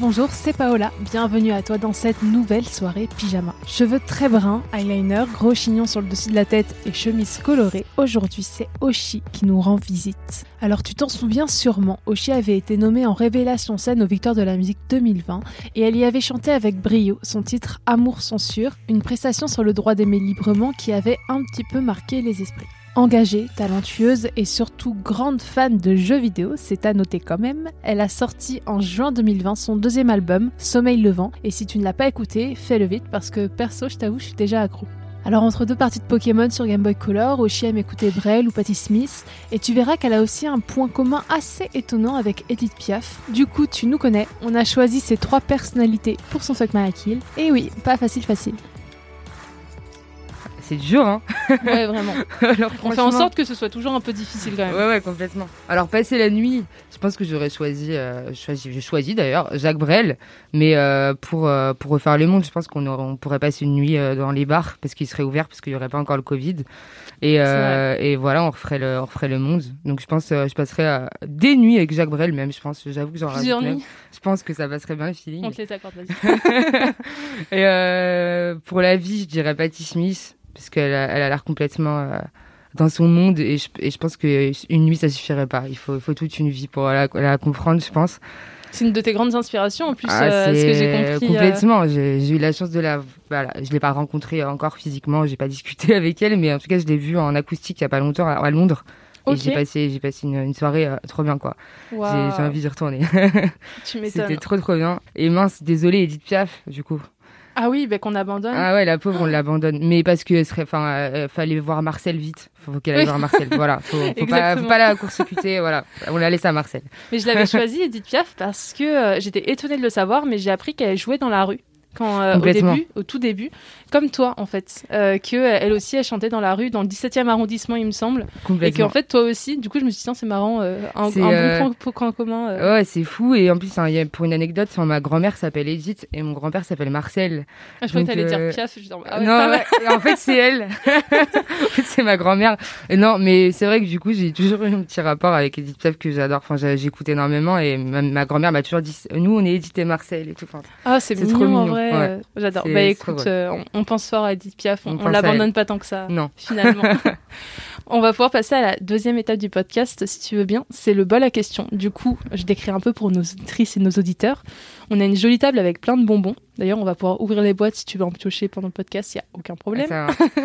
Bonjour, c'est Paola. Bienvenue à toi dans cette nouvelle soirée pyjama. Cheveux très bruns, eyeliner, gros chignon sur le dessus de la tête et chemise colorée. Aujourd'hui, c'est Oshi qui nous rend visite. Alors, tu t'en souviens sûrement, Oshi avait été nommée en révélation scène aux Victoires de la musique 2020 et elle y avait chanté avec brio son titre Amour censure, une prestation sur le droit d'aimer librement qui avait un petit peu marqué les esprits. Engagée, talentueuse et surtout grande fan de jeux vidéo, c'est à noter quand même, elle a sorti en juin 2020 son deuxième album, Sommeil Levant, et si tu ne l'as pas écouté, fais-le vite parce que perso, je t'avoue, je suis déjà accro. Alors entre deux parties de Pokémon sur Game Boy Color, Oshi aime écouter Brel ou Patti Smith, et tu verras qu'elle a aussi un point commun assez étonnant avec Edith Piaf. Du coup, tu nous connais, on a choisi ces trois personnalités pour son Fuck Kill, et oui, pas facile facile. C'est dur, hein Ouais, vraiment. Alors, On fait en sorte que ce soit toujours un peu difficile quand même. Ouais, ouais, complètement. Alors, passer la nuit, je pense que j'aurais choisi, euh, choisi j'ai choisi d'ailleurs Jacques Brel, mais euh, pour, euh, pour refaire le monde, je pense qu'on on pourrait passer une nuit dans les bars parce qu'il serait ouvert, parce qu'il n'y aurait pas encore le Covid. Et, et voilà, on referait, le, on referait le monde. Donc, je pense euh, je passerais des nuits avec Jacques Brel, même, je pense. J'avoue que j'en Plusieurs nuits. Je pense que ça passerait bien le feeling. On te les accorde, vas-y. et pour la vie, je dirais Patti Smith, parce qu'elle a, elle a l'air complètement euh, dans son monde, et je, et je pense qu'une nuit, ça suffirait pas. Il faut, toute une vie pour la, la comprendre, je pense. C'est une de tes grandes inspirations en plus, Ah, euh, ce que j'ai compris. euh, Complètement. J'ai j'ai eu la chance de la. Voilà, je l'ai pas rencontrée encore physiquement, j'ai pas discuté avec elle, mais en tout cas, je l'ai vue en acoustique il y a pas longtemps à, à Londres. Ok. Et j'ai passé, j'ai passé une, une soirée euh, trop bien, quoi. J'ai j'ai envie d'y retourner. Tu m'étonnes. C'était trop, trop bien. Et mince, désolé, Edith Piaf, du coup. Ah oui, bah, qu'on abandonne. Ah ouais, la pauvre, on l'abandonne. Mais parce que serait, enfin, euh, fallait voir Marcel vite. Faut, faut qu'elle aille voir Marcel. Voilà. Faut, faut pas, faut pas la court-circuiter. Voilà. On la laisse à Marcel. Mais je l'avais choisi, Edith Piaf, parce que euh, j'étais étonnée de le savoir, mais j'ai appris qu'elle jouait dans la rue. Quand, euh, au Complètement. début, au tout début, comme toi en fait, euh, que euh, elle aussi elle chantait dans la rue dans le 17e arrondissement il me semble, et qu'en fait toi aussi, du coup je me suis dit c'est marrant, euh, un, un bon euh, point, point commun. Ouais, c'est fou. Et en plus, hein, il y a- pour une anecdote, ma grand-mère s'appelle Edith et mon grand-père s'appelle Marcel. Ah, je croyais que t'allais dire Piaf, je ah ouais, non, ouais, en fait, c'est elle. en fait, c'est ma grand-mère. Non, mais c'est vrai que du coup, j'ai toujours eu un petit rapport avec Edith Piaf que j'adore. Enfin, j'écoute énormément et ma, ma grand-mère m'a toujours dit, nous, on est Edith et Marcel et tout. Enfin, Ah c'est mignon, trop en mignon, vrai, ouais. euh, j'adore. Bah écoute, euh, on, on pense fort à Edith Piaf, on, l'abandonne elle. pas tant que ça. non. finalement. On va pouvoir passer à la deuxième étape du podcast, si tu veux bien. C'est le bol à questions. Du coup, je décris un peu pour nos auditrices et nos auditeurs. On a une jolie table avec plein de bonbons. D'ailleurs, on va pouvoir ouvrir les boîtes si tu veux en piocher pendant le podcast, il n'y a aucun problème.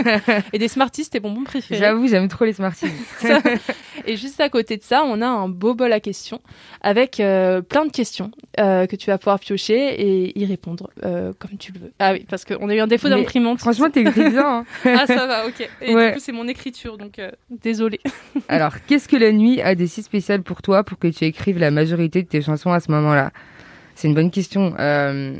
Et des Smarties, tes bonbons préférés. J'avoue, j'aime trop les Smarties. Et juste à côté de ça, on a un beau bol à questions avec euh, plein de questions euh, que tu vas pouvoir piocher et y répondre euh, comme tu le veux. Ah oui, parce qu'on a eu un défaut d'imprimante. Franchement, t'écris bien. hein. ah ça va, ok. Et Ouais. du coup, c'est mon écriture, donc euh, désolé. Alors, qu'est-ce que la nuit a de si spécial pour toi pour que tu écrives la majorité de tes chansons à ce moment-là? C'est une bonne question. Euh,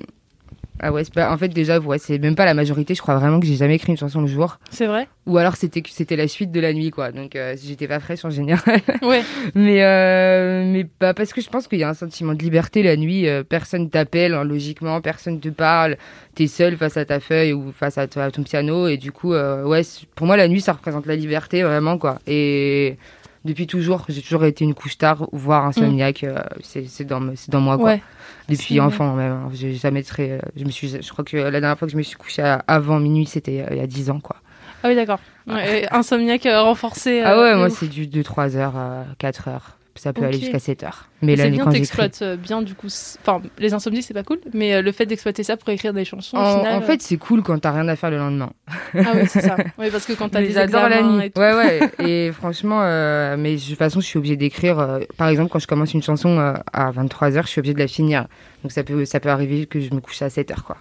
Ah ouais, pas... en fait déjà, ouais, c'est même pas la majorité. Je crois vraiment que j'ai jamais écrit une chanson le jour. C'est vrai Ou alors c'était c'était la suite de la nuit, quoi. Donc euh, j'étais pas fraîche en général. Ouais. mais euh, mais bah, parce que je pense qu'il y a un sentiment de liberté la nuit. euh, personne t'appelle hein, logiquement, personne te parle. T'es seul face à ta feuille ou face à, à ton piano et du coup, euh, ouais, pour moi la nuit ça représente la liberté vraiment quoi. Et depuis toujours, j'ai toujours été une couche tard, voire insomniaque. euh, c'est dans dans moi quoi. Ouais. Depuis enfant même. hein. J'ai jamais très. euh, Je me suis. Je crois que la dernière fois que je me suis couchée avant minuit, c'était euh, il y a 10 ans quoi. Ah oui, d'accord. Ouais, insomniaque renforcé. Ah ouais, moi c'est du de 3 heures à 4 heures. Ça peut aller jusqu'à 7 heures. Mais c'est là, bien, quand j'écris. t'exploites euh, bien du coup. Enfin, les insomnies, c'est pas cool, mais euh, le fait d'exploiter ça pour écrire des chansons, au En, final, en euh, fait, c'est cool quand t'as rien à faire le lendemain. ah oui, c'est ça. Oui, parce que quand t'as des la examens nuit. et tout. Ouais, ouais. et franchement, euh, mais de toute façon, je suis obligée d'écrire. euh, par exemple, quand je commence une chanson euh, à 23h, je suis obligée de la finir. Donc ça peut, ça peut arriver que je me couche à 7h, quoi.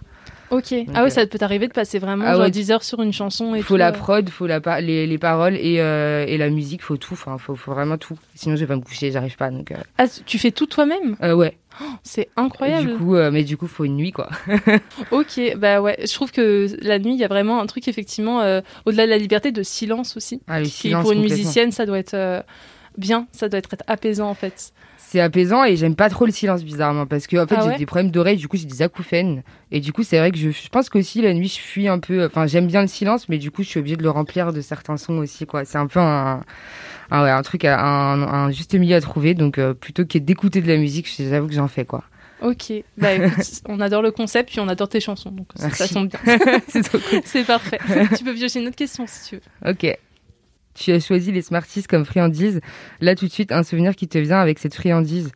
Ok. Donc, ah euh, oui, ça peut t'arriver de passer vraiment ah genre ouais, 10 heures sur une chanson et Il faut tout, la euh. prod, faut la pa- les, les paroles et, euh, et la musique, faut tout. Enfin, faut, faut vraiment tout. Sinon, je vais pas me coucher, j'arrive pas. Donc, euh, Ah, tu fais tout toi-même? Euh, ouais. C'est Et incroyable. Du coup, euh, mais du coup, faut une nuit, quoi. Ok, bah ouais, je trouve que la nuit, il y a vraiment un truc effectivement euh, au-delà de la liberté de silence aussi. Ah, le qui silence, pour une musicienne, ça doit être euh, bien, ça doit être apaisant en fait. C'est apaisant et j'aime pas trop le silence bizarrement parce que en fait Ah j'ai des problèmes d'oreilles du coup j'ai des acouphènes. Et du coup c'est vrai que je, je pense qu'aussi la nuit je fuis un peu enfin j'aime bien le silence mais du coup je suis obligée de le remplir de certains sons aussi quoi. C'est un peu un un, ouais, un truc à- un, un juste milieu à trouver. Donc euh, plutôt que d'écouter de la musique j'avoue que j'en fais quoi. Ok, bah écoute, on adore le concept puis on adore tes chansons, donc ça, tombe bien. c'est trop cool. C'est parfait. tu peux piocher une autre question si tu veux. ok tu as choisi les Smarties comme friandise là tout de suite un souvenir qui te vient avec cette friandise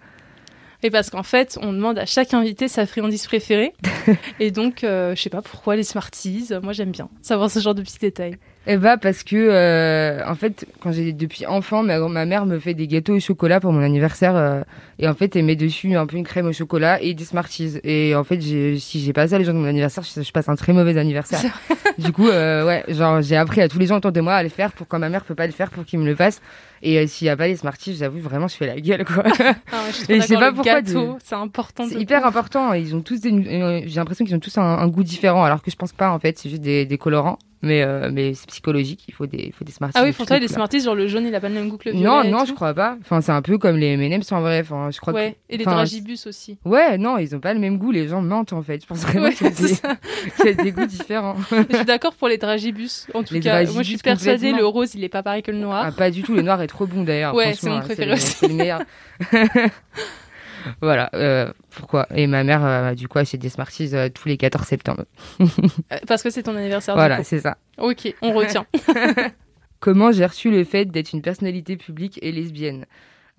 Et parce qu'en fait, on demande à chaque invité sa friandise préférée. et donc, euh, je sais pas pourquoi les Smarties. Moi, j'aime bien savoir ce genre de petits détails. Eh bah parce que euh, en fait quand j'ai depuis enfant ma, ma mère me fait des gâteaux au chocolat pour mon anniversaire euh, et en fait elle met dessus un peu une crème au chocolat et des Smarties et en fait si j'ai pas ça les gens de mon anniversaire je, je passe un très mauvais anniversaire. du coup euh, ouais genre j'ai appris à tous les gens autour de moi à le faire pour quand ma mère peut pas le faire pour qu'ils me le fassent et euh, s'il y a pas les Smarties j'avoue vraiment je fais la gueule quoi. Ah ouais, je Et je sais pas pourquoi de- c'est important. C'est hyper important. Ils ont tous des, euh, j'ai l'impression qu'ils ont tous un, un goût différent, alors que je pense pas en fait. C'est juste des, des colorants, mais euh, mais c'est psychologique. Il faut des, il faut des Smarties. Ah oui, pour toi, les couleurs. Smarties, genre le jaune, il a pas le même goût que le violet. Non, non, je crois pas. Enfin, c'est un peu comme les M&M's en vrai. Enfin, je crois Ouais, et les enfin, dragibus aussi. Ouais, non, ils ont pas le même goût. Les gens mentent en fait. Je pense vraiment Ouais, qu'il y, a c'est des- y a des goûts différents. Je suis d'accord pour les dragibus. En tout Les cas, moi, je suis persuadée, le rose, il est pas pareil que le noir. Ah, pas du tout. Le noir est trop bon d'ailleurs. Ouais, c'est mon préféré aussi. C'est le meilleur. voilà. euh, pourquoi? Et ma mère, euh, du coup, achète des Smarties euh, tous les 14 septembre. Parce que c'est ton anniversaire. Voilà, c'est ça. Ok, on retient. Comment j'ai reçu le fait d'être une personnalité publique et lesbienne?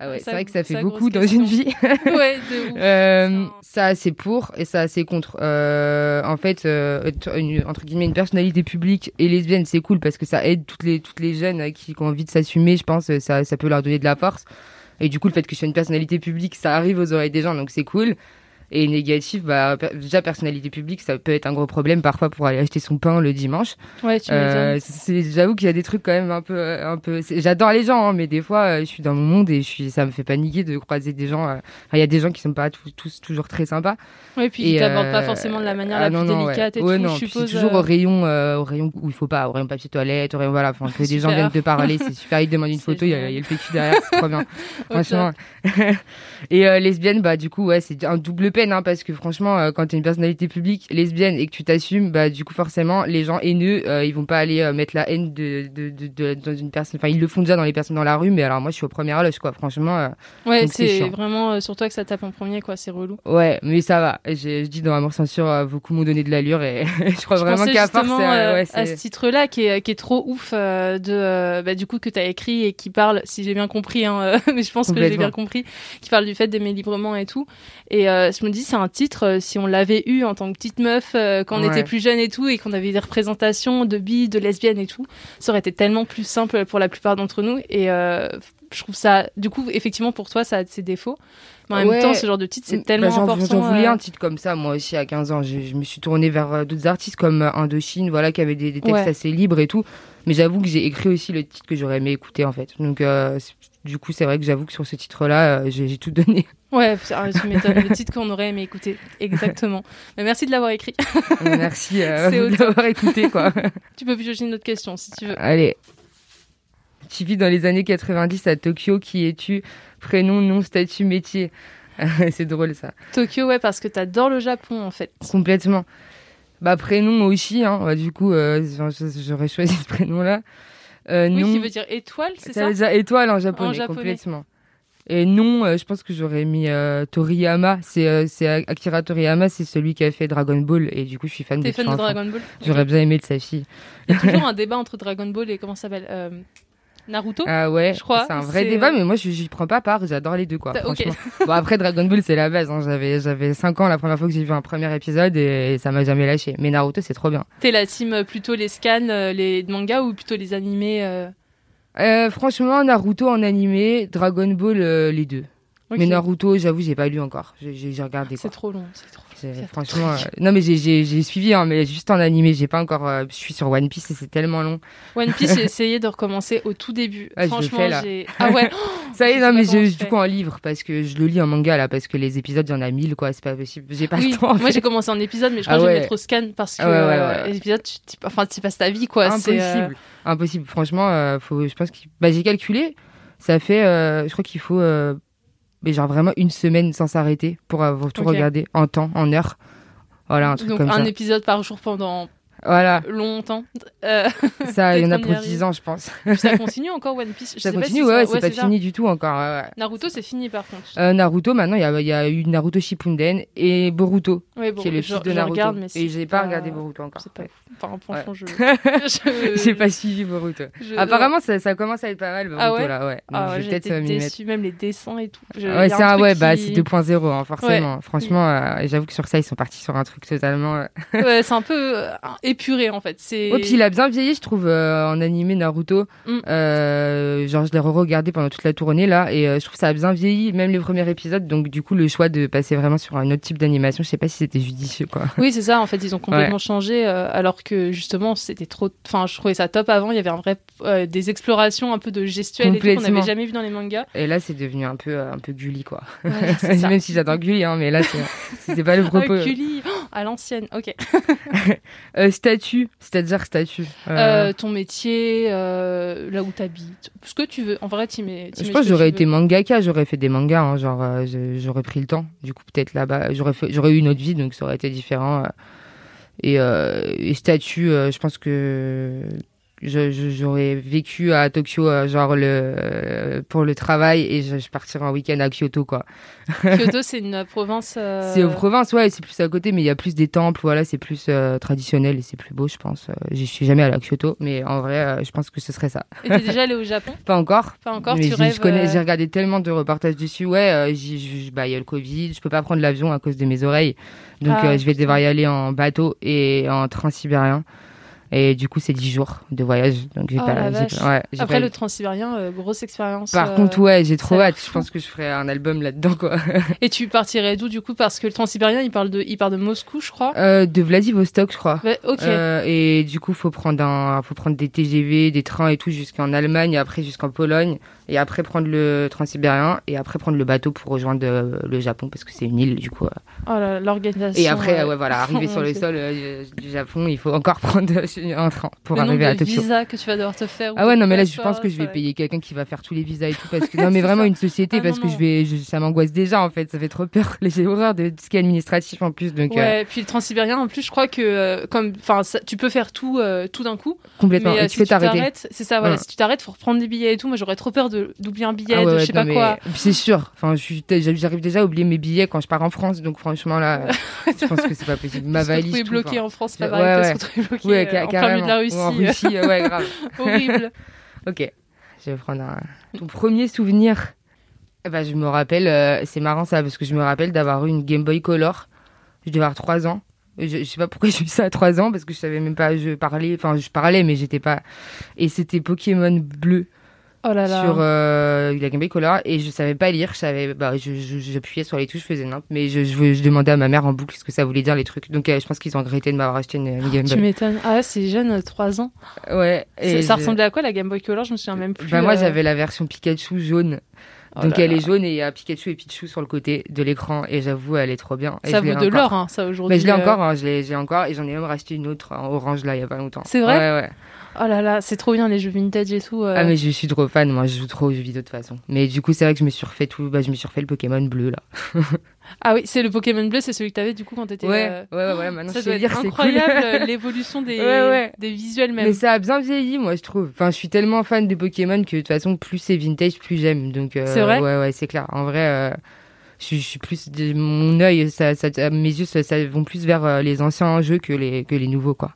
Ah ouais, c'est vrai que ça fait beaucoup dans une vie. ouais, de ouf. Euh, Ça- c'est pour et ça c'est contre. Euh, en fait, euh, une- entre guillemets, une personnalité publique et lesbienne, c'est cool parce que ça aide toutes les toutes les jeunes qui, qui ont envie de s'assumer. Je pense ça ça peut leur donner de la force. Et du coup, le fait que je sois une personnalité publique, ça arrive aux oreilles des gens, donc c'est cool. Et négatif, bah per- déjà personnalité publique, ça peut être un gros problème parfois pour aller acheter son pain le dimanche. Ouais, tu Euh, J'avoue qu'il y a des trucs quand même un peu, un peu. J'adore les gens, hein, mais des fois, euh, je suis dans mon monde et je suis, ça me fait paniquer de croiser des gens. euh, enfin, Il y a des gens qui sont pas tous, tous toujours très sympas. Ouais, puis ils t'abordent pas euh, forcément de la manière ah la plus non, non, ouais. délicate et Ouais, tout, non, je suppose. toujours au rayon, au rayon où il faut pas, au rayon papier toilette, au rayon voilà, enfin que des gens viennent te parler, c'est super. Ils te demandent une photo, il y, a génial. il y a le PQ derrière, c'est trop bien. Franchement. et lesbienne, bah du coup, ouais, c'est un double peine, hein, parce que franchement, euh, quand t'es une personnalité publique lesbienne et que tu t'assumes, bah du coup, forcément, les gens haineux, euh, ils vont pas aller euh, mettre la haine de, de, de, de- dans une personne. Enfin, ils le font déjà dans les personnes dans la rue, mais alors moi, je suis au premier loge, quoi. Franchement, euh, Ouais, c'est vraiment euh, sur toi que ça tape en premier, quoi. C'est relou. ouais, mais ça va. Je dis dans Amour Censure, beaucoup m'ont donné de l'allure et je crois Je vraiment qu'à force, ouais, à ce titre-là qui est, qui est trop ouf de bah, du coup que tu as écrit et qui parle, si j'ai bien compris, hein, mais je pense que j'ai bien compris, qui parle du fait d'aimer librement et tout. Et je me dis c'est un titre euh, si on l'avait eu en tant que petite meuf euh, quand on Ouais. était plus jeune et tout et qu'on avait des représentations de bi, de lesbiennes et tout, ça aurait été tellement plus simple pour la plupart d'entre nous. Et euh, je trouve ça, du coup, effectivement pour toi ça a ses défauts, mais en même temps ce genre de titre c'est Bah, tellement j'en- important. J'en voulais un titre comme ça, moi aussi, à 15 ans. Je, je me suis tournée vers d'autres artistes comme Indochine, voilà, qui avaient des, des textes Ouais. assez libres et tout. Mais j'avoue que j'ai écrit aussi le titre que j'aurais aimé écouter, en fait. Donc, euh, du coup, c'est vrai que j'avoue que sur ce titre-là, euh, j'ai tout donné. Ouais, putain, tu m'étonnes. Le titre qu'on aurait aimé écouter. Exactement. Mais merci de l'avoir écrit. Merci euh, C'est au de l'avoir écouté, quoi. Tu peux piocher une autre question si tu veux. Allez. Tu vis dans les années 90 à Tokyo. Qui es-tu? Prénom, nom, statut, métier. c'est drôle, ça. Tokyo, ouais, parce que t'adores le Japon en fait. Complètement. Bah, prénom aussi, hein. Bah, du coup, euh, j'aurais choisi ce prénom-là. Euh, Oui, nom, qui veut dire étoile, c'est ça ça, veut dire étoile en japonais, En japonais. complètement. Et non, euh, je pense que j'aurais mis euh, Toriyama. C'est euh, Akira Toriyama, c'est celui qui a fait Dragon Ball. Et du coup, je suis fan T'es de fan de. Dragon Ball J'aurais bien aimé de sa fille. Il y a toujours un débat entre Dragon Ball et comment ça s'appelle euh, Naruto Ah ouais, Je crois, c'est un vrai débat, mais moi je j'y prends pas part, j'adore les deux quoi. Franchement. bon après Dragon Ball c'est la base, hein. j'avais j'avais 5 ans la première fois que j'ai vu un premier épisode et, ça m'a jamais lâché. Mais Naruto c'est trop bien. T'es la team euh, plutôt les scans, euh, les mangas ou plutôt les animés euh, Euh, franchement Naruto en animé, Dragon Ball euh, les deux. Mais Naruto j'avoue j'ai pas lu encore, j'ai regardé C'est trop long, c'est trop Franchement, euh, non mais j'ai- suivi, hein, mais juste en animé, j'ai pas encore. euh, je suis sur One Piece et c'est tellement long. One Piece, j'ai essayé de recommencer au tout début. Ah, Franchement, j'ai. Ah ouais Ça y est, non mais je, du coup en livre parce que je le lis en manga là parce que les épisodes il y en a mille quoi, c'est pas possible. J'ai pas Oui, le temps. en moi j'ai commencé en épisode, mais je crois Ah que je vais ouais. mettre au scan parce que Ah ouais, ouais, euh, ouais. les épisodes, tu, enfin, tu passes ta vie quoi. c'est, Impossible. Impossible. Franchement, faut, je pense que bah, j'ai calculé. Ça fait, je crois qu'il faut, mais genre vraiment une semaine sans s'arrêter pour avoir tout Ok. regardé en temps, en heure. Voilà, un truc Donc comme un ça. épisode par jour pendant Voilà, longtemps. Euh, ça, il y en a pour y arrive. 10 ans, je pense. ça continue encore One Piece? Je ça sais pas continue, si ouais, c'est pas ça. fini du tout encore. ouais, ouais. Naruto, c'est fini par contre. Euh, Naruto, maintenant, il y a, il y a eu Naruto Shippuden et Boruto, ouais, bon, qui est le je, fils de Naruto. regarde, mais et j'ai pas regardé Boruto encore. C'est pas. Enfin, franchement, je. Ouais. je- J'ai pas suivi Boruto. je- Apparemment, ça, ça commence à être pas mal, Boruto, Ah ouais? là, ouais. Donc, Ah ouais, je vais j'ai peut-être euh, m'y mettre. déçue, même les dessins et tout. Je- Ouais, c'est un, ouais, bah, c'est 2.0, hein, forcément. Franchement, euh, j'avoue que sur ça, ils sont partis sur un truc totalement. euh, Ouais, c'est un peu épuré en fait. C'est. Ouais, puis il a bien vieilli, je trouve, euh, en animé Naruto. Mm. Euh, genre, je l'ai re-regardé pendant toute la tournée, là, et euh, je trouve que ça a bien vieilli, même les premiers épisodes. Donc, du coup, le choix de passer vraiment sur un autre type d'animation, je sais pas si c'était judicieux, quoi. Oui, c'est ça. En fait, ils ont complètement changé, alors que justement, c'était trop. Enfin, je trouvais ça top avant. Il y avait un vrai des explorations un peu de gestuelle qu'on n'avait jamais vu dans les mangas. Et là, c'est devenu un peu, un peu Gulli, quoi. Ouais, même si j'adore Gulli, hein, mais là, c'est- pas le Ah, propos. Gulli, oh, à l'ancienne. Ok. Euh, statut, c'est-à-dire statut. Euh, Euh, ton métier, euh, là où t'habites, ce que tu veux. En vrai, tu mets. t'y Je pense que j'aurais été mangaka, j'aurais fait des mangas, hein, genre j'aurais pris le temps. Du coup, peut-être là-bas, j'aurais fait, j'aurais eu une autre vie, donc ça aurait été différent. Et, et statut, je pense que j'aurais vécu à Tokyo, euh, genre le euh, pour le travail, et je, je partirais en week-end à Kyoto, quoi. Kyoto, c'est une province. euh, C'est aux provinces, ouais, c'est plus à côté, mais il y a plus des temples, voilà, c'est plus euh, traditionnel et c'est plus beau, je pense. J'y suis jamais allée à Kyoto, mais en vrai, euh, je pense que ce serait ça. Et t'es déjà allé au Japon? Pas encore, Pas encore. mais tu rêves. je connais, j'ai regardé tellement de reportages dessus. Ouais, bah, il y a le Covid, je peux pas prendre l'avion à cause de mes oreilles. Donc Ah, je vais devoir y aller en bateau et en train sibérien. Et du coup, c'est 10 jours de voyage. Donc j'ai Oh, pas, ouais, Après pas- le transsibérien, euh, grosse expérience. Par euh, contre, ouais, j'ai trop hâte. Je pense que je ferai un album là-dedans, quoi. Et tu partirais d'où du coup? Parce que le transsibérien, il parle de, il part de Moscou, je crois. Euh, de Vladivostok, je crois. Ouais, ok. Euh, et du coup, faut prendre un, faut prendre des TGV, des trains et tout jusqu'en Allemagne, après jusqu'en Pologne, et après prendre le transsibérien, et après prendre le bateau pour rejoindre euh, le Japon parce que c'est une île du coup. euh. Oh là, l'organisation. Et après, euh, ouais, voilà, arriver sur le sol euh, du Japon, il faut encore prendre un train pour le nombre arriver à Tokyo. visas que tu vas devoir te faire. Ah ouais, non, mais là, je pense que je vais payer quelqu'un qui va faire tous les visas et tout, parce que, non, mais vraiment ça. une société, Ah, parce non, que je vais, je- ça m'angoisse déjà, en fait, ça fait trop peur. J'ai horreur de tout ce qui est administratif en plus, donc, euh, Ouais, puis le transsibérien, en plus, je crois que comme, enfin, tu peux faire tout, tout d'un coup. complètement. mais et tu si t'arrêter. c'est ça. Voilà, Ouais. si tu t'arrêtes, faut reprendre des billets et tout. Moi, j'aurais trop peur de d'oublier un billet, Ah ouais, de ouais, je sais non, pas quoi. C'est sûr. Enfin, j'arrive déjà à oublier mes billets quand je pars en France, donc franchement là, je pense que c'est pas possible. Ma se valise. tout, bloqué enfin. en France, pas ouais, pareil, ouais. retrouver bloqué Ouais, en plein milieu de la. Russie. En Russie, ouais, grave. Horrible. Ok, je vais prendre un. Ton premier souvenir ben, je me rappelle, euh, c'est marrant ça, parce que je me rappelle d'avoir eu une Game Boy Color. Je devais avoir 3 ans. Je, je sais pas pourquoi j'ai eu ça à 3 ans, parce que je savais même pas, je parlais, enfin, je parlais, mais j'étais pas. Et c'était Pokémon bleu. Oh là là. sur euh, la Game Boy Color et je savais pas lire. Je savais, bah, j'appuyais sur les touches, je faisais n'importe. Mais je, je, je demandais à ma mère en boucle ce que ça voulait dire les trucs. Donc euh, je pense qu'ils ont regretté de m'avoir acheté une, une Game Tu Boy. m'étonnes. Ah, ouais, c'est jeune, 3 ans. Ouais. Ça, et ça je- ressemblait à quoi la Game Boy Color? Je me souviens même plus. Bah, moi euh, j'avais la version Pikachu jaune. oh Donc là elle là. est jaune et il y a Pikachu et Pichu sur le côté de l'écran et j'avoue elle est trop bien. Et Ça vaut de l'or, hein, ça aujourd'hui. Mais je l'ai euh. encore, hein, je l'ai encore et j'en ai même racheté une autre en orange là il y a pas longtemps. C'est vrai? Ouais ouais. Oh là là, c'est trop bien les jeux vintage et tout. euh. Ah mais je suis trop fan, moi je joue trop aux jeux vidéo de toute façon. Mais du coup c'est vrai que je me suis refait tout, bah je me suis refait le Pokémon bleu là. Ah oui, c'est le Pokémon bleu, c'est celui que t'avais du coup quand t'étais. Ouais, euh, ouais, ouais, maintenant Ça je doit lire, être c'est incroyable cool. euh, l'évolution des, Ouais, ouais. des visuels même. Mais ça a bien vieilli, moi, je trouve. Enfin, je suis tellement fan de Pokémon que de toute façon, plus c'est vintage, plus j'aime. Donc, euh, C'est vrai Ouais, ouais, c'est clair. En vrai, je, suis- je suis plus. Mon œil, ça, ça, mes yeux, ça, ça vont plus vers les anciens jeux que les, que les nouveaux, quoi.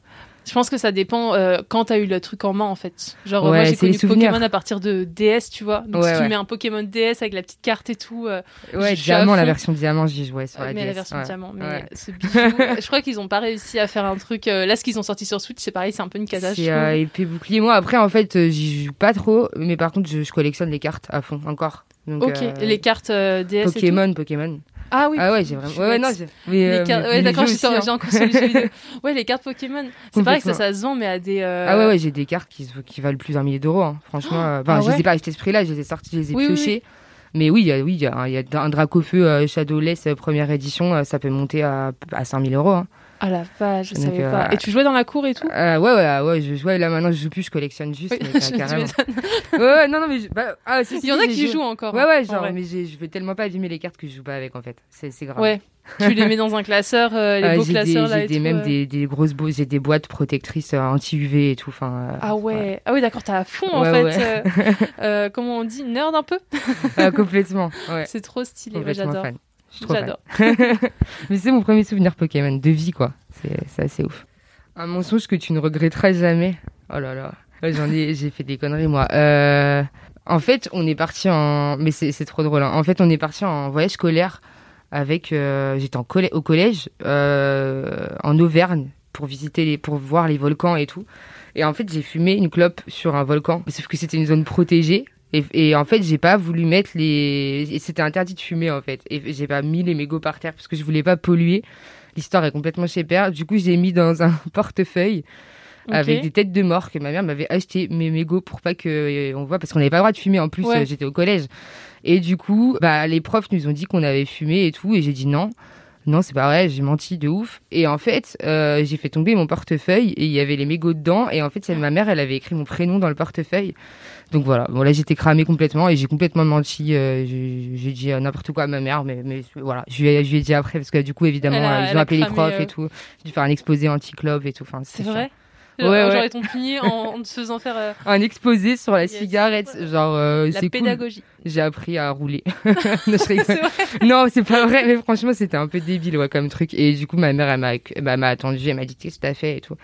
Je pense que ça dépend euh, quand t'as eu le truc en main en fait. Genre Ouais, moi j'ai connu. Pokémon à partir de DS, tu vois. Donc Ouais, si tu mets un Pokémon DS avec la petite carte et tout, euh, Ouais, diamant, la version diamant, j'y jouais sur la mais DS. la version diamant. Mais Ouais. ce bijou, euh, je crois qu'ils ont pas réussi à faire un truc. euh, là, ce qu'ils ont sorti sur Switch, c'est pareil, c'est un peu une cata. je C'est euh, épée bouclier. Moi, après, en fait, euh, j'y joue pas trop, mais par contre, je, je collectionne les cartes à fond encore. Donc, Ok, euh, les cartes euh, DS et tout. Pokémon, Pokémon. Ah oui. Ah ouais, j'ai vraiment. Ouais, ouais, non, j'ai- euh, ouais, d'accord, les j'ai hein. encore sur les. Ouais, les cartes Pokémon. C'est pareil que ça, se vend, mais à des. euh, Ah ouais, ouais, j'ai des cartes qui, se- qui valent plus d'un millier d'euros. hein. Franchement, euh, enfin, Ah je les ai pas achetées ce prix-là, je les ai sortis, je les ai Oui, oui, piochées. Mais oui, il y a, oui, il y a, y a un Dracofeu Shadowless première édition, ça peut monter à, à 5000 euros. hein. Ah la vache, je Donc, savais euh, pas. Et tu jouais dans la cour et tout? Euh, ouais, ouais, ouais, je jouais là maintenant, je joue plus, je collectionne juste. Oui, mais, je- euh, carrément. ouais, ouais, non, non, mais. je- bah, ah, si, si, Il y en a qui jouent encore. Ouais, ouais, en genre, mais je veux tellement pas abîmer les cartes que je joue pas avec en fait. C'est grave. Ouais. tu les mets dans un classeur, euh, les Euh, beaux j'ai des, classeurs là j'ai des- même euh. des, des grosses bo- j'ai des boîtes protectrices euh, anti-UV et tout. Enfin, euh, Ah ouais. Ah oui, d'accord, t'es à fond en Ouais, fait. ouais. euh, euh, comment on dit Nerd un peu? Euh, complètement. Ouais, C'est trop stylé. Ouais, J'adore. J'adore. Mais c'est mon premier souvenir Pokémon de vie, quoi. C'est assez ouf. Un mensonge que tu ne regretteras jamais. Oh là là. J'en ai, j'ai fait des conneries, moi. Euh, en fait, on est parti en, mais c'est trop drôle. hein. En fait, on est parti en voyage scolaire avec, euh, j'étais collè- au collège, euh, en Auvergne pour visiter les, pour voir les volcans et tout. Et en fait, j'ai fumé une clope sur un volcan, sauf que c'était une zone protégée. Et, et en fait, j'ai pas voulu mettre les. C'était interdit de fumer en fait. Et j'ai pas mis les mégots par terre parce que je voulais pas polluer. L'histoire est complètement chez père. Du coup, j'ai mis dans un portefeuille avec des têtes de mort que ma mère m'avait acheté mes mégots pour pas que euh, on voit parce qu'on n'avait pas le droit de fumer en plus. Ouais. euh, J'étais au collège. Et du coup, bah les profs nous ont dit qu'on avait fumé et tout. Et j'ai dit non. Non, c'est pas vrai, j'ai menti de ouf. Et en fait, euh, j'ai fait tomber mon portefeuille et il y avait les mégots dedans. Et en fait, ma mère, elle avait écrit mon prénom dans le portefeuille. Donc voilà, bon là j'étais cramé complètement et j'ai complètement menti. euh, j'ai dit euh, n'importe quoi à ma mère, mais, mais voilà, je lui, ai, je lui ai dit après parce que du coup évidemment a- euh, ils ont appelé les profs euh. et tout. J'ai dû faire un exposé anti-clope et tout. Enfin, C'est vrai Ouais, Genre, ouais. Genre, ils t'ont puni en, en te faisant faire euh, Un exposé sur la Yes. cigarette, genre euh, la c'est cool. pédagogie. J'ai appris à rouler. Non. C'est pas vrai, mais franchement, c'était un peu débile, ouais, comme truc. Et du coup, ma mère, elle m'a, bah, m'a attendu, elle m'a dit, qu'est-ce que t'as fait et tout.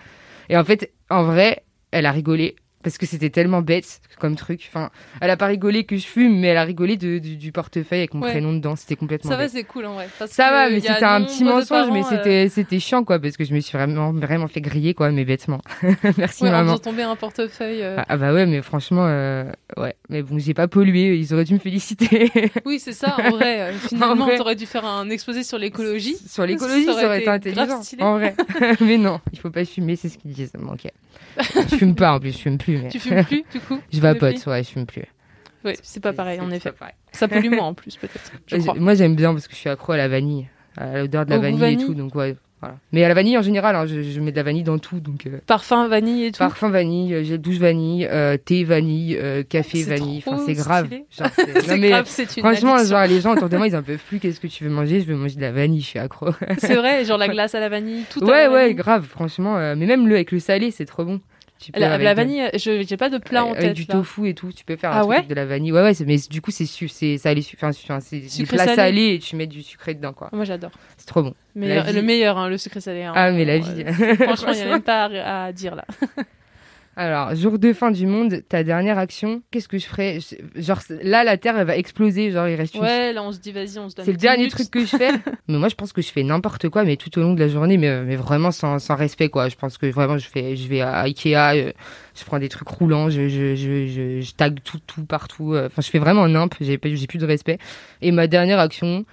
Et en fait, en vrai, elle a rigolé. Parce que c'était tellement bête comme truc. Enfin, elle a pas rigolé que je fume, mais elle a rigolé de, du, du portefeuille avec mon Ouais. prénom dedans. C'était complètement Ça va, c'est cool en vrai. parce Ça va, mais c'était un petit mensonge, mais parents, euh, c'était, c'était chiant, quoi, parce que je me suis vraiment, vraiment fait griller, quoi, mais bêtement. Merci, ouais, maman. tomber un portefeuille. euh. Ah, ah bah ouais, mais franchement, euh, ouais. Mais bon, j'ai pas pollué, ils auraient dû me féliciter. Oui, c'est ça, en vrai. Finalement, t'aurais dû faire un exposé sur l'écologie. Sur l'écologie, Ça ça aurait été été intelligent. En vrai. mais non, il faut pas fumer, c'est ce qu'ils disent. Bon, ok. je fume pas en plus, je fume plus. Tu fumes plus, du coup Je vapote, ouais, je fume plus. Oui, c'est pas pareil, en effet. pareil. Ça pollue moins en plus, peut-être. Je Euh, crois. j'ai- Moi, j'aime bien parce que je suis accro à la vanille, à l'odeur de la vanille, vanille et tout. Donc, ouais, voilà. Mais à la vanille en général, hein, je, je mets de la vanille dans tout. Donc, euh, Parfum, vanille et tout? parfum vanille, euh, gel douche vanille, euh, thé vanille, euh, café vanille. Enfin, c'est grave. c'est- grave, c'est une Franchement, addiction. genre, les gens autour de moi, ils en peuvent plus. Qu'est-ce que tu veux manger? Je veux manger de la vanille, je suis accro. C'est vrai, genre la glace à la vanille, tout à ouais, la ouais, vanille. grave, franchement. euh, mais même le avec le salé, c'est trop bon. Tu peux La, avec la de- vanille, je j'ai pas de plat en avec tête. du là. tofu et tout, tu peux faire Ah ouais de la vanille. Ouais, ouais, mais du coup, c'est su- c'est salé, su- enfin, c'est du Sucré plat salé. et tu mets du sucré dedans, quoi. Moi j'adore. C'est trop bon. Meilleur- vie. Le meilleur, hein, le sucré salé. hein. Ah, mais la Euh, vie. Franchement, il n'y a même pas à, à dire là. Alors, jour de fin du monde, ta dernière action, qu'est-ce que je ferais? Genre, là, la Terre, elle va exploser, genre, il reste une Ouais, là on se dit vas-y, on se donne C'est le 10 dernier minutes. truc que je fais. mais moi, je pense que je fais n'importe quoi, mais tout au long de la journée, mais, mais vraiment sans, sans respect, quoi. Je pense que vraiment, je fais, je vais à Ikea, euh, je prends des trucs roulants, je, je, je, je, tag tout, tout partout. euh. Enfin, je fais vraiment nimp, pas- j'ai plus de respect. Et ma dernière action,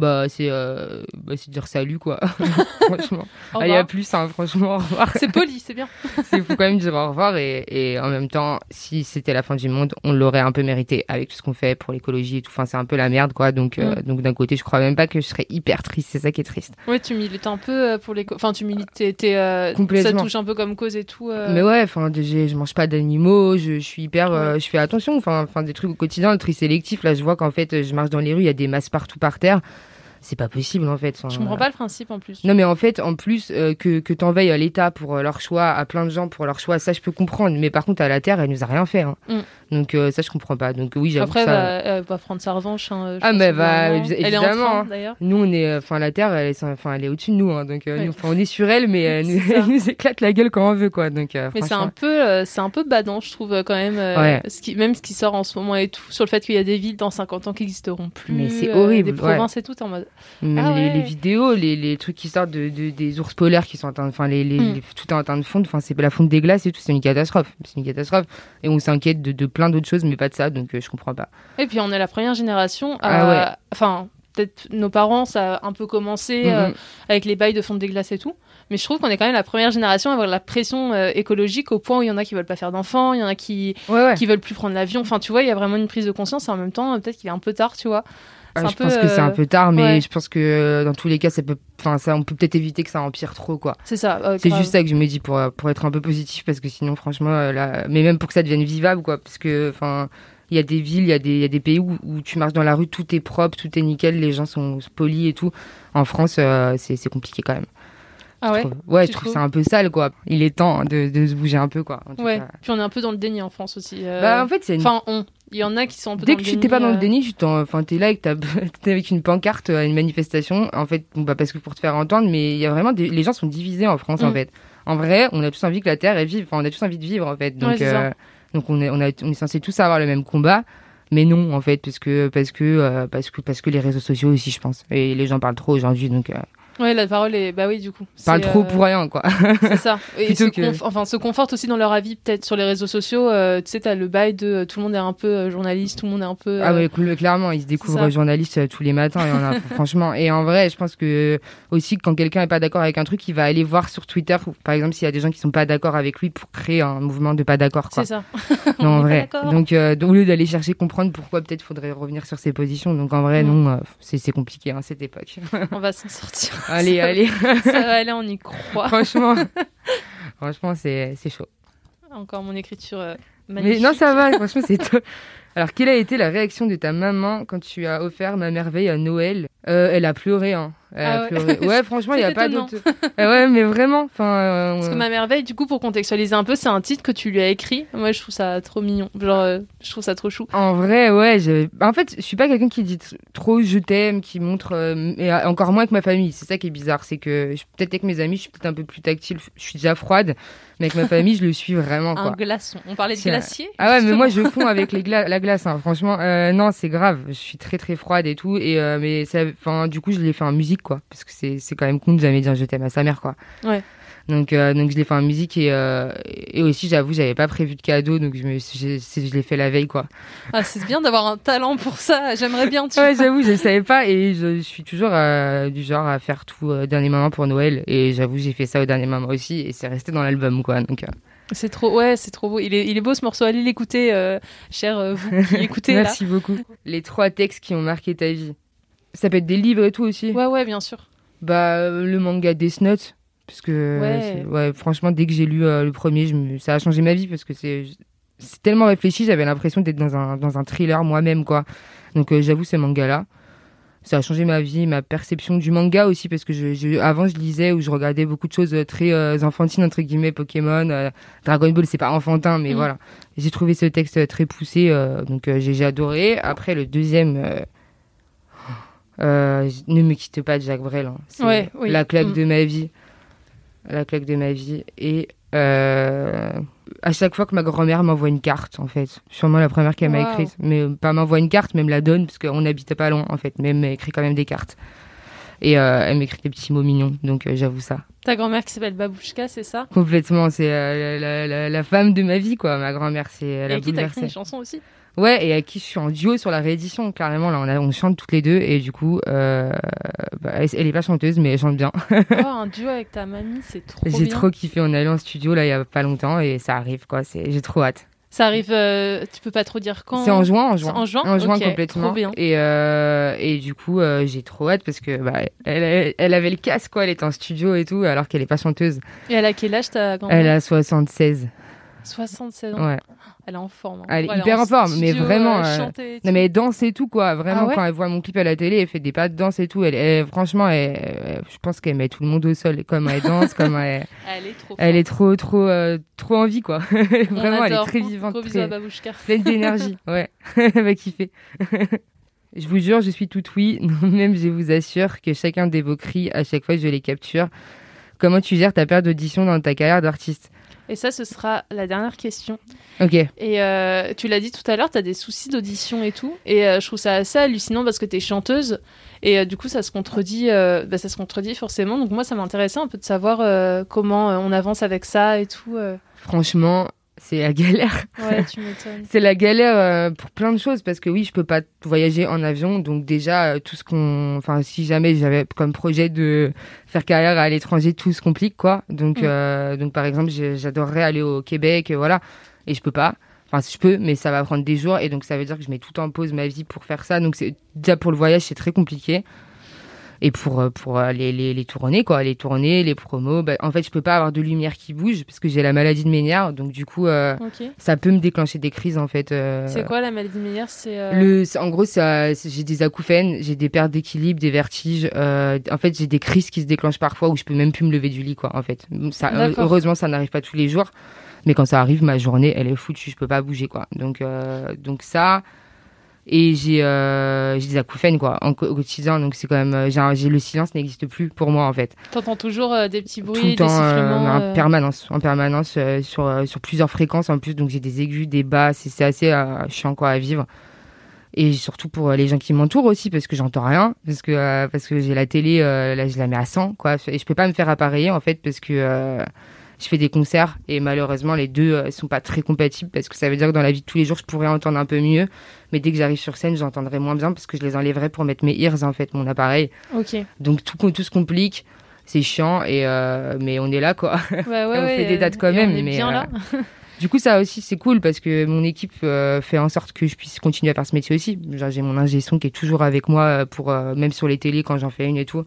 bah, c'est, euh, bah, dire salut, quoi. franchement. Au Allez, à plus, hein, franchement, au revoir. C'est poli, c'est bien. Il faut quand même dire au revoir et, et en même temps, si c'était la fin du monde, on l'aurait un peu mérité avec tout ce qu'on fait pour l'écologie et tout. Enfin, c'est un peu la merde, quoi. Donc, euh, Mm. donc d'un côté, je crois même pas que je serais hyper triste. C'est ça qui est triste. Ouais, tu milites un peu euh, pour les. Enfin, tu milites, t'es- t'es, euh, ça Complètement. touche un peu comme cause et tout. Mais ouais, enfin, je mange pas d'animaux, je, je suis hyper, je fais attention. Enfin, enfin, des trucs au quotidien, le tri sélectif. Là, je vois qu'en fait, je marche dans les rues, il y a des masses partout par terre. C'est pas possible en fait. Enfin, Je comprends pas le principe en plus. Non mais en fait, en plus euh, que que t'en veilles à l'État pour euh, leur choix, à plein de gens pour leur choix, ça je peux comprendre. Mais par contre à la Terre, elle nous a rien fait. hein. Mm. Donc euh, ça je comprends pas. Donc oui, j'avoue Après, que ça. bah, elle va prendre sa revanche. hein, Ah, mais bah, d'un moment. évi- Elle est en évidemment, train d'ailleurs. Nous on est, enfin la Terre, elle est, enfin elle est au-dessus de nous. hein. donc euh, Ouais. nous, on est sur elle, mais elle nous, elle éclate la gueule quand on veut quoi. Donc euh, Mais c'est un peu, euh, c'est un peu badant, je trouve euh, quand même. euh, Ouais. ce qui, même ce qui sort en ce moment et tout, sur le fait qu'il y a des villes dans 50 ans qui n'existeront plus. Mais c'est euh, horrible, Des provinces et tout, en mode. Même Ah les, ouais. les vidéos, les, les trucs qui sortent de, de- des ours polaires qui sont en train, enfin les, les, Mm. les- tout est en train de fondre, enfin c'est la fonte des glaces et tout, c'est une catastrophe, c'est une catastrophe. Et on s'inquiète de, de plein d'autres choses, mais pas de ça, donc euh, je comprends pas. Et puis on est la première génération Ah à. Enfin, peut-être nos parents, ça a un peu commencé euh, Mhm. avec les bails de fonte des glaces et tout. Mais je trouve qu'on est quand même la première génération à avoir la pression euh, écologique au point où il y en a qui veulent pas faire d'enfants, il y en a qui, Ouais ouais. qui veulent plus prendre l'avion. Enfin, tu vois, il y a vraiment une prise de conscience et en même temps, peut-être qu'il est un peu tard, tu vois. Ah, je pense que c'est un peu tard, mais ouais. je pense que euh, dans tous les cas, ça peut, enfin ça, on peut peut-être éviter que ça empire trop quoi. C'est ça. euh, C'est juste ça que je me dis pour euh, pour être un peu positif parce que sinon franchement euh, là, mais même pour que ça devienne vivable quoi, parce que enfin. Il y a des villes, il y a des, il y a des pays où, où tu marches dans la rue, tout est propre, tout est nickel, les gens sont polis et tout. En France, euh, c'est c'est compliqué quand même. Ah ouais. Je trouve- ouais, je trouve trouves ça un peu sale, quoi. Il est temps de, de se bouger un peu, quoi. en tout Ouais. cas. Puis on est un peu dans le déni en France aussi. euh, Bah, en fait, c'est une- Enfin, on. Il y en a qui sont un peu Dès dans que tu t'es pas dans le euh, déni, tu t'en, enfin, t'es là avec ta, t'es avec une pancarte à une manifestation. En fait, bon, bah, parce que pour te faire entendre, mais il y a vraiment des, les gens sont divisés en France, en Mm. fait. En vrai, on a tous envie que la Terre est vive. Enfin, on a tous envie de vivre, en fait. Donc, Ouais, euh, donc on est, on a, on est censé tous avoir le même combat. Mais non, en fait, parce que, parce que, euh, parce que, parce que les réseaux sociaux aussi, je pense. Et les gens parlent trop aujourd'hui, donc, euh, Ouais, la parole est. Bah oui, du coup. C'est, trop euh, pour rien, quoi. C'est ça. Et Plutôt se, que- conf- enfin, se conforte aussi dans leur avis, peut-être sur les réseaux sociaux. euh, tu sais, t'as le bail de euh, tout le monde est un peu journaliste, tout le monde est un peu. Ah ouais, cl- clairement, ils se découvrent journalistes tous les matins, et on a, franchement. Et en vrai, je pense que aussi quand quelqu'un est pas d'accord avec un truc, il va aller voir sur Twitter, par exemple, s'il y a des gens qui sont pas d'accord avec lui pour créer un mouvement de pas d'accord, quoi. C'est ça. Non, en vrai. Donc, au lieu d'aller chercher comprendre pourquoi peut-être faudrait revenir sur ses positions, donc en vrai, Mm. non, c'est c'est compliqué, hein, cette époque. On va s'en sortir. Allez, Ça- allez. Ça va aller, on y croit. franchement, franchement, c'est chaud. Encore mon écriture euh, Mais magnifique. non, ça va, franchement, c'est top. Alors, quelle a été la réaction de ta maman quand tu as offert ma merveille à Noël? Euh, Elle a pleuré, hein. Elle Ah a ouais. pleuré. Ouais, franchement, il n'y a pas d'autre. Ah ouais, mais vraiment, enfin. euh, Parce que Ma merveille, du coup, pour contextualiser un peu, c'est un titre que tu lui as écrit. Moi, je trouve ça trop mignon. Genre, euh, je trouve ça trop chou. En vrai, ouais. En fait, je suis pas quelqu'un qui dit trop je t'aime, qui montre, et encore moins avec ma famille. C'est ça qui est bizarre, c'est que peut-être avec mes amis, je suis peut-être un peu plus tactile. Je suis déjà froide, mais avec ma famille, je le suis vraiment, Un glaçon. On parlait de glacier? Ah ouais, mais moi je fonds avec les gla- la glace. hein. Franchement, euh, non, c'est grave. Je suis très très froide et tout. Et euh, mais ça, enfin, du coup, je l'ai fait en musique, quoi, parce que c'est c'est quand même con de jamais dire je t'aime à sa mère, quoi. Ouais. Donc euh, donc je l'ai fait en musique et et aussi j'avoue j'avais pas prévu de cadeau donc je me je l'ai fait la veille quoi. Ah, c'est bien d'avoir un talent pour ça. J'aimerais bien. Tu Ouais j'avoue je savais pas et je, je suis toujours du genre à faire tout dernier moment pour Noël et j'avoue j'ai fait ça au dernier moment aussi et c'est resté dans l'album quoi donc. C'est trop, ouais, c'est trop beau. Il est, il est beau ce morceau. Allez l'écouter, euh, cher euh, vous qui écoutez là. Merci beaucoup. Les trois textes qui ont marqué ta vie. Ça peut être des livres et tout aussi. Ouais, ouais, bien sûr. Bah, le manga Death Note. Parce que, Ouais. franchement, dès que j'ai lu euh, le premier, je me- ça a changé ma vie parce que c'est c'est tellement réfléchi, j'avais l'impression d'être dans un, dans un thriller moi-même, quoi. Donc, euh, j'avoue, ce manga-là, ça a changé ma vie, ma perception du manga aussi, parce que je, je- avant, je lisais ou je regardais beaucoup de choses euh, très euh, enfantines, entre guillemets, Pokémon, euh, Dragon Ball, c'est pas enfantin, mais Mm. voilà. J'ai trouvé ce texte très poussé, euh, donc j'ai adoré. Après, le deuxième. ne me quitte pas de Jacques Brel. hein. C'est Ouais, oui. la claque Mm. de ma vie. La claque de ma vie. Et à chaque fois que ma grand-mère m'envoie une carte, en fait. Sûrement la première qu'elle m'a écrite. Mais pas m'envoie une carte, mais me la donne, parce qu'on n'habitait pas loin, en fait. Mais elle m'a écrit quand même des cartes. Et euh, elle m'écrit des petits mots mignons, donc euh, j'avoue ça. Ta grand-mère qui s'appelle Babouchka, c'est ça? Complètement, c'est euh, la, la- la femme de ma vie, quoi. Ma grand-mère, c'est elle Et à qui t'as écrit une chanson aussi? Ouais, et à qui je suis en duo sur la réédition, carrément. Là, on, a- on chante toutes les deux, et du coup, euh, bah, elle, est pas chanteuse, mais elle chante bien. Oh, un duo avec ta mamie, c'est trop J'ai bien. trop kiffé. On est allé en studio là il y a pas longtemps et ça arrive quoi. J'ai trop hâte. Ça arrive, euh, tu peux pas trop dire quand C'est en juin, en juin. En juin En juin Ok, complètement. trop bien. Et euh, et du coup euh, j'ai trop hâte parce que bah elle, elle, avait le casque quoi. Elle était en studio et tout alors qu'elle est pas chanteuse. Et elle a quel âge ta grand-mère? Elle a 76. 67 ans. Ouais. Elle est en forme. hein. Elle est hyper en forme, mais studio, vraiment, euh, euh, chanter Non tout. mais elle danse et tout quoi, vraiment Ah ouais quand elle voit mon clip à la télé, elle fait des pas de danse et tout. Elle, elle- franchement, elle- je pense qu'elle met tout le monde au sol, comme elle danse, comme elle, Elle est trop elle forte. est trop trop euh, trop en vie quoi. Vraiment, elle est adore. très vivante, Gros à très Babouchka. pleine d'énergie. Ouais, elle va kiffer. je vous jure, je suis toute oui. Même je vous assure que chacun de vos cris, à chaque fois, je les capture. Comment tu gères ta perte d'audition dans ta carrière d'artiste? Et ça, ce sera la dernière question. Ok. Et euh, tu l'as dit tout à l'heure, tu as des soucis d'audition et tout. Et euh, je trouve ça assez hallucinant parce que tu es chanteuse. Et euh, du coup, ça se contredit, euh, bah, ça se contredit forcément. Donc moi, ça m'intéressait un peu de savoir euh, comment euh, on avance avec ça et tout. Franchement, c'est la galère. Ouais, tu m'étonnes. C'est la galère euh, pour plein de choses parce que oui, je peux pas voyager en avion, donc déjà euh, tout ce qu'on, enfin si jamais j'avais comme projet de faire carrière à l'étranger, tout se complique quoi. Donc Mm. euh, donc par exemple, j'adorerais aller au Québec, voilà, et je peux pas. Enfin, je peux, mais ça va prendre des jours et donc ça veut dire que je mets tout en pause ma vie pour faire ça. Donc c'est déjà pour le voyage, c'est très compliqué. Et pour euh, pour euh, les, les les tournées quoi, les tournées, les promos, bah, en fait, je peux pas avoir de lumière qui bouge parce que j'ai la maladie de Ménière, donc du coup euh, ça peut me déclencher des crises en fait. euh, C'est quoi la maladie meilleure C'est euh, le, c'est- en gros, ça, c'est- j'ai des acouphènes, j'ai des pertes d'équilibre, des vertiges. en fait, j'ai des crises qui se déclenchent parfois où je peux même plus me lever du lit, quoi. En fait, ça, heureusement, ça n'arrive pas tous les jours, mais quand ça arrive, ma journée, elle est foutue, je peux pas bouger, quoi. Donc, euh, donc ça. Et j'ai, euh, des acouphènes, quoi, en, quotidien. Donc c'est quand même, euh, j'ai, le silence n'existe plus pour moi, en fait T'entends toujours euh, des petits bruits, tout le des euh, sifflements. en permanence, en permanence sur sur plusieurs fréquences en plus. Donc j'ai des aigus, des basses, et c'est assez chiant quoi à vivre. Et surtout pour les gens qui m'entourent aussi parce que j'entends rien, parce que parce que j'ai la télé, là je la mets à 100 quoi, et je peux pas me faire appareiller en fait parce que je fais des concerts et malheureusement les deux euh, sont pas très compatibles parce que ça veut dire que dans la vie de tous les jours je pourrais entendre un peu mieux, mais dès que j'arrive sur scène j'entendrai moins bien parce que je les enlèverai pour mettre mes ears en fait mon appareil. Ok. Donc tout, tout se complique, c'est chiant, et euh, mais on est là quoi. ouais, on ouais, fait des dates quand même, on est mais, bien euh, là. Du coup ça aussi c'est cool parce que mon équipe euh, fait en sorte que je puisse continuer à faire ce métier aussi. J'ai mon ingé son qui est toujours avec moi pour euh, même sur les télés quand j'en fais une et tout.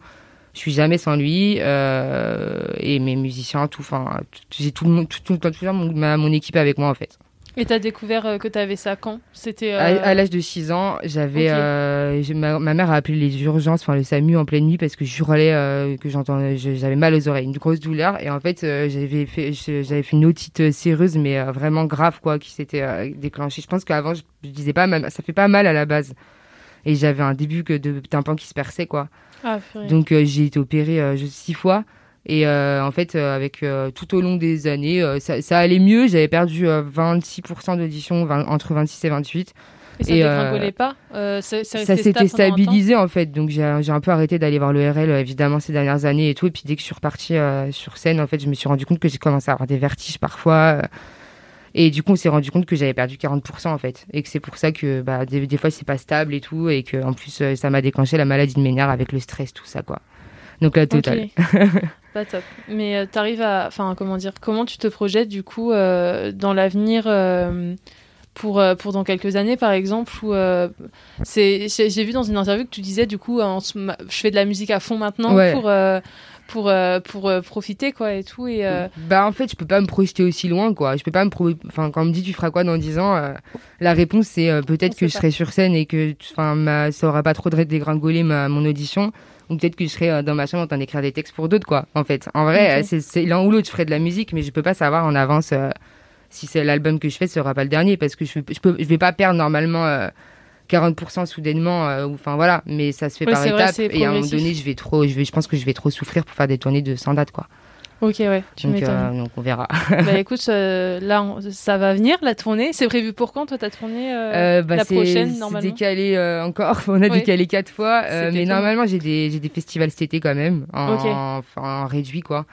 Je suis jamais sans lui euh, et mes musiciens tout. Enfin j'ai tout le monde, tout, tout, tout, tout mon, ma- mon équipe avec moi en fait. Et t'as découvert euh, que t'avais ça quand? C'était. À, euh, à l'âge de 6 ans, j'avais euh, ma, ma mère a appelé les urgences, enfin le SAMU en pleine nuit parce que je hurlais euh, que j'entendais, je- j'avais mal aux oreilles, une grosse douleur et en fait j'avais fait j'avais fait une otite séreuse mais vraiment grave quoi qui s'était déclenchée. Je pense qu'avant je, je disais pas ça fait pas mal à la base et j'avais un début que de tympan qui se perçait quoi. Ah. Donc euh, j'ai été opérée euh, six fois. Et euh, en fait, euh, avec tout au long des années, ça, ça allait mieux. J'avais perdu euh, 26% d'audition, entre 26 et 28. Et ça euh, pas Ça s'était stabilisé en fait. Donc j'ai un peu arrêté d'aller voir le RL évidemment ces dernières années et tout. Et puis dès que je suis repartie sur scène, en fait, je me suis rendu compte que j'ai commencé à avoir des vertiges parfois. Et du coup, on s'est rendu compte que j'avais perdu 40% en fait. Et que c'est pour ça que bah, des, des fois, c'est pas stable et tout. Et que en plus, euh, ça m'a déclenché la maladie de Ménard avec le stress, tout ça quoi. Donc la totale. Pas top. Mais euh, t'arrives à, enfin, comment dire, comment tu te projettes du coup euh, dans l'avenir euh, pour pour dans quelques années par exemple où c'est, j'ai vu dans une interview que tu disais du coup, en je fais de la musique à fond maintenant Ouais. pour pour euh, pour euh, profiter quoi et tout et euh, Bah en fait, je peux pas me projeter aussi loin quoi. Je peux pas me pro... enfin quand on me dit tu feras quoi dans 10 ans, la réponse c'est peut-être que je pas. serai sur scène et que enfin ma... ça aura pas trop de dégringoler ma mon audition ou peut-être que je serai dans ma chambre en train d'écrire des textes pour d'autres quoi. En fait, en vrai, c'est l'un ou l'autre, je ferai de la musique mais je peux pas savoir en avance si c'est l'album que je fais, ce sera pas le dernier parce que je je peux je vais pas perdre normalement 40% soudainement euh, ou enfin voilà, mais ça se fait Ouais, par c'est vrai, étapes c'est et à un moment donné, je vais trop je vais je pense que je vais trop souffrir pour faire des tournées de 100 dates quoi. ok ouais, tu Donc, m'étonnes. euh, donc on verra. bah écoute, euh, là on- ça va venir la tournée. C'est prévu pour quand toi ta tournée euh, bah, la c'est- prochaine c'est normalement décalé euh, encore. On a décalé quatre fois, C'est mais normalement j'ai des des festivals cet été quand même, en, enfin, en réduit quoi.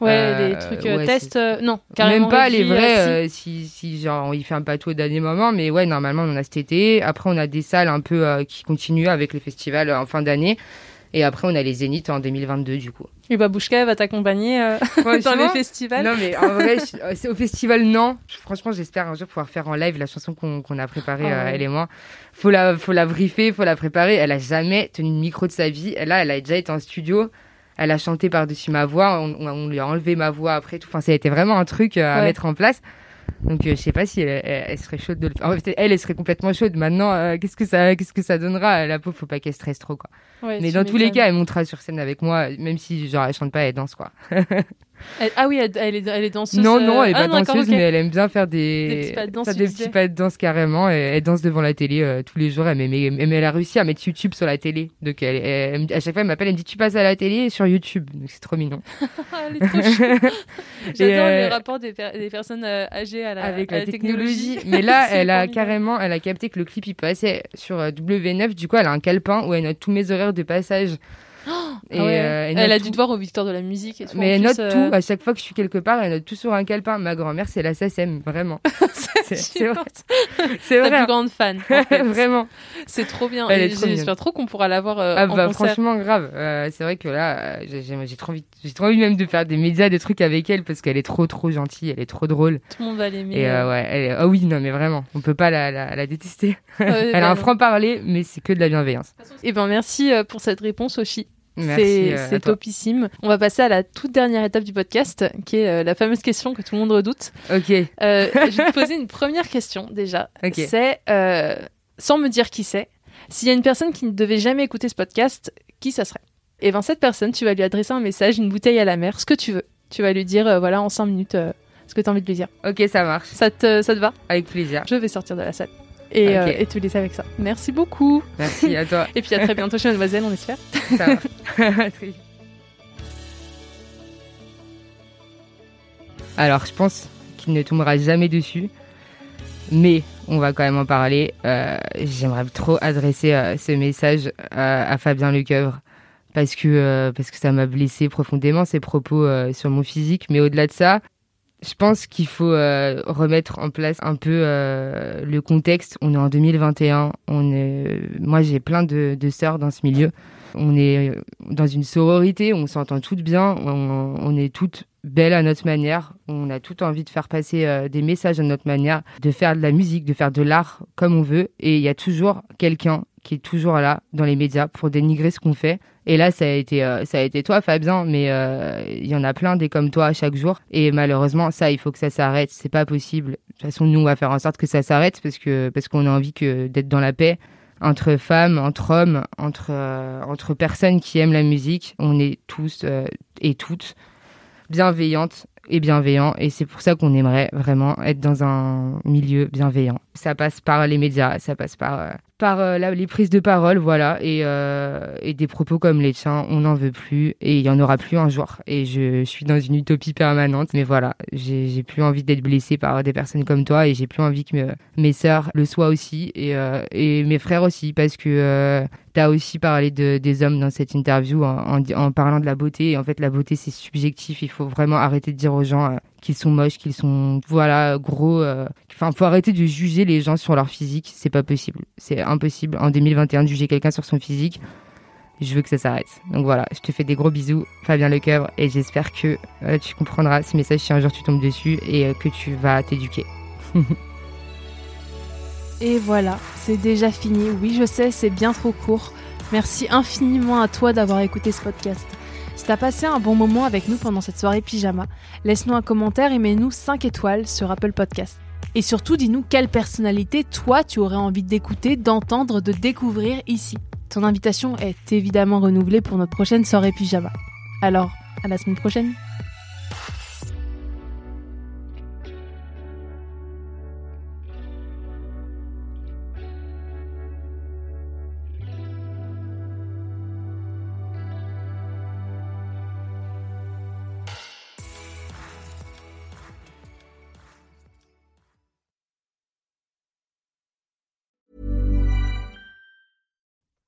Ouais, Euh, les trucs euh, ouais, tests, euh, non, carrément Même pas les vrais, si si genre il fait un bateau au dernier moment, mais ouais normalement on en a cet été. Après on a des salles un peu euh, qui continuent avec les festivals en fin d'année. Et après, on a les Zéniths en 2022, du coup. Et Babouchka va t'accompagner euh, dans les festivals. Non, mais en vrai, je- c'est au festival, non. Franchement, j'espère un jour pouvoir faire en live la chanson qu'on a préparée, Ah euh, ouais. elle et moi. Faut la, faut la briefer, faut la préparer. Elle a jamais tenu le micro de sa vie. Là, elle a déjà été en studio. Elle a chanté par-dessus ma voix. On, on- on lui a enlevé ma voix après. Tout. Enfin, ça a été vraiment un truc euh, à Ouais. mettre en place. Donc euh, je sais pas si elle, elle- elle serait chaude de le faire. En fait, elle, elle serait complètement chaude. Maintenant, euh, qu'est-ce que ça, qu'est-ce que ça donnera La pauvre, faut pas qu'elle stresse trop, quoi. Ouais, Mais dans tous les cas, elle montera sur scène avec moi, même si genre elle chante pas, elle danse, quoi. Elle- ah oui, elle, elle est, elle est danseuse. non, non, euh, elle est ah pas d'accord, danseuse, mais elle aime bien faire des, Des petits pas de danse, faire tu des disais. petits pas de danse carrément. Et elle danse devant la télé euh, tous les jours. Elle, met- mais, mais elle a réussi à mettre YouTube sur la télé. Donc elle, à chaque fois, elle m'appelle, elle me dit tu passes à la télé et sur YouTube. Donc c'est trop mignon. Ah, elle est trop. J'adore euh, les rapports des, per- des personnes euh, âgées à la, avec à la, technologie. Mais là, elle a carrément, elle a capté que le clip il passait sur euh, W9. Du coup, elle a un calepin où elle note tous mes horaires de passage. Et, Ah ouais. euh, elle a tout. dû te voir aux victoires de la musique et tout. Mais elle note euh, tout. À chaque fois que je suis quelque part, elle note tout sur un calepin. Ma grand-mère, c'est la SACEM, vraiment. C'est- vrai. C'est vrai. plus grande fan. en fait. vraiment. C'est trop bien. Et J'espère trop qu'on pourra la voir euh, Ah en bah concert. franchement grave. Euh, c'est vrai que là, euh, j'ai trop envie, j'ai trop envie même de faire des médias, des trucs avec elle parce qu'elle est trop trop gentille, elle est trop drôle. Tout le monde va l'aimer. Et euh, ouais, elle est- ah oui non mais vraiment, on peut pas la, la, la détester. Elle a un franc parler, mais c'est que de la bienveillance. Eh ben merci euh, pour cette réponse, Oshi. C'est euh, topissime. On va passer à la toute dernière étape du podcast, qui est euh, la fameuse question que tout le monde redoute. Ok. Euh, je vais te poser une première question déjà. Ok. C'est, euh, sans me dire qui c'est, s'il y a une personne qui ne devait jamais écouter ce podcast, qui ça serait? Et ben cette personne, tu vas lui adresser un message, une bouteille à la mer, ce que tu veux. Tu vas lui dire, voilà, en 5 minutes, ce que tu as envie de lui dire. Ok, ça marche. Ça te, ça te va? Avec plaisir. Je vais sortir de la salle. Et, Ok. euh, et te laisser avec ça. Merci beaucoup. Merci à toi. Et puis à très bientôt chez Mademoiselle, on espère. Ça vite. Alors, je pense qu'il ne tombera jamais dessus, mais on va quand même en parler. Euh, J'aimerais trop adresser euh, ce message à, à Fabien Lecoeuvre parce que euh, parce que ça m'a blessé profondément ses propos euh, sur mon physique. Mais au-delà de ça, je pense qu'il faut euh, remettre en place un peu euh, le contexte. On est en 2021. On est... Moi, j'ai plein de, sœurs dans ce milieu. On est dans une sororité, on s'entend toutes bien, on, est toutes belles à notre manière, on a toutes envie de faire passer euh, des messages à notre manière, de faire de la musique, de faire de l'art comme on veut. Et il y a toujours quelqu'un qui est toujours là dans les médias pour dénigrer ce qu'on fait. Et là, ça a été, euh, ça a été toi, Fabien, mais euh, il y en a plein des comme toi chaque jour. Et malheureusement, ça, il faut que ça s'arrête. C'est pas possible. De toute façon, nous, on va faire en sorte que ça s'arrête parce que parce qu'on a envie que d'être dans la paix entre femmes, entre hommes, entre euh, entre personnes qui aiment la musique. On est tous et toutes bienveillantes et bienveillants. Et c'est pour ça qu'on aimerait vraiment être dans un milieu bienveillant. Ça passe par les médias, ça passe par par euh, les prises de parole, voilà, et, euh, et des propos comme les tiens, on n'en veut plus, et il y en aura plus un jour. Et je, suis dans une utopie permanente, mais voilà, j'ai plus envie d'être blessée par des personnes comme toi, et j'ai plus envie que me- mes sœurs le soient aussi, et, euh, et mes frères aussi, parce que euh, tu aussi parlé de, des hommes dans cette interview en, parlant de la beauté. En fait, la beauté, c'est subjectif. Il faut vraiment arrêter de dire aux gens euh, qu'ils sont moches, qu'ils sont, voilà, gros. euh. Enfin, faut arrêter de juger les gens sur leur physique. C'est pas possible. C'est impossible en 2021 de juger quelqu'un sur son physique. Je veux que ça s'arrête. Donc voilà, je te fais des gros bisous, Fabien Lecoeuvre, et j'espère que euh, tu comprendras ce message si un jour tu tombes dessus et euh, que tu vas t'éduquer. Et voilà, c'est déjà fini. Oui, je sais, c'est bien trop court. Merci infiniment à toi d'avoir écouté ce podcast. Si t'as passé un bon moment avec nous pendant cette soirée pyjama, laisse-nous un commentaire et mets-nous 5 étoiles sur Apple Podcast. Et surtout, dis-nous quelle personnalité toi tu aurais envie d'écouter, d'entendre, de découvrir ici. Ton invitation est évidemment renouvelée pour notre prochaine soirée pyjama. Alors, à la semaine prochaine.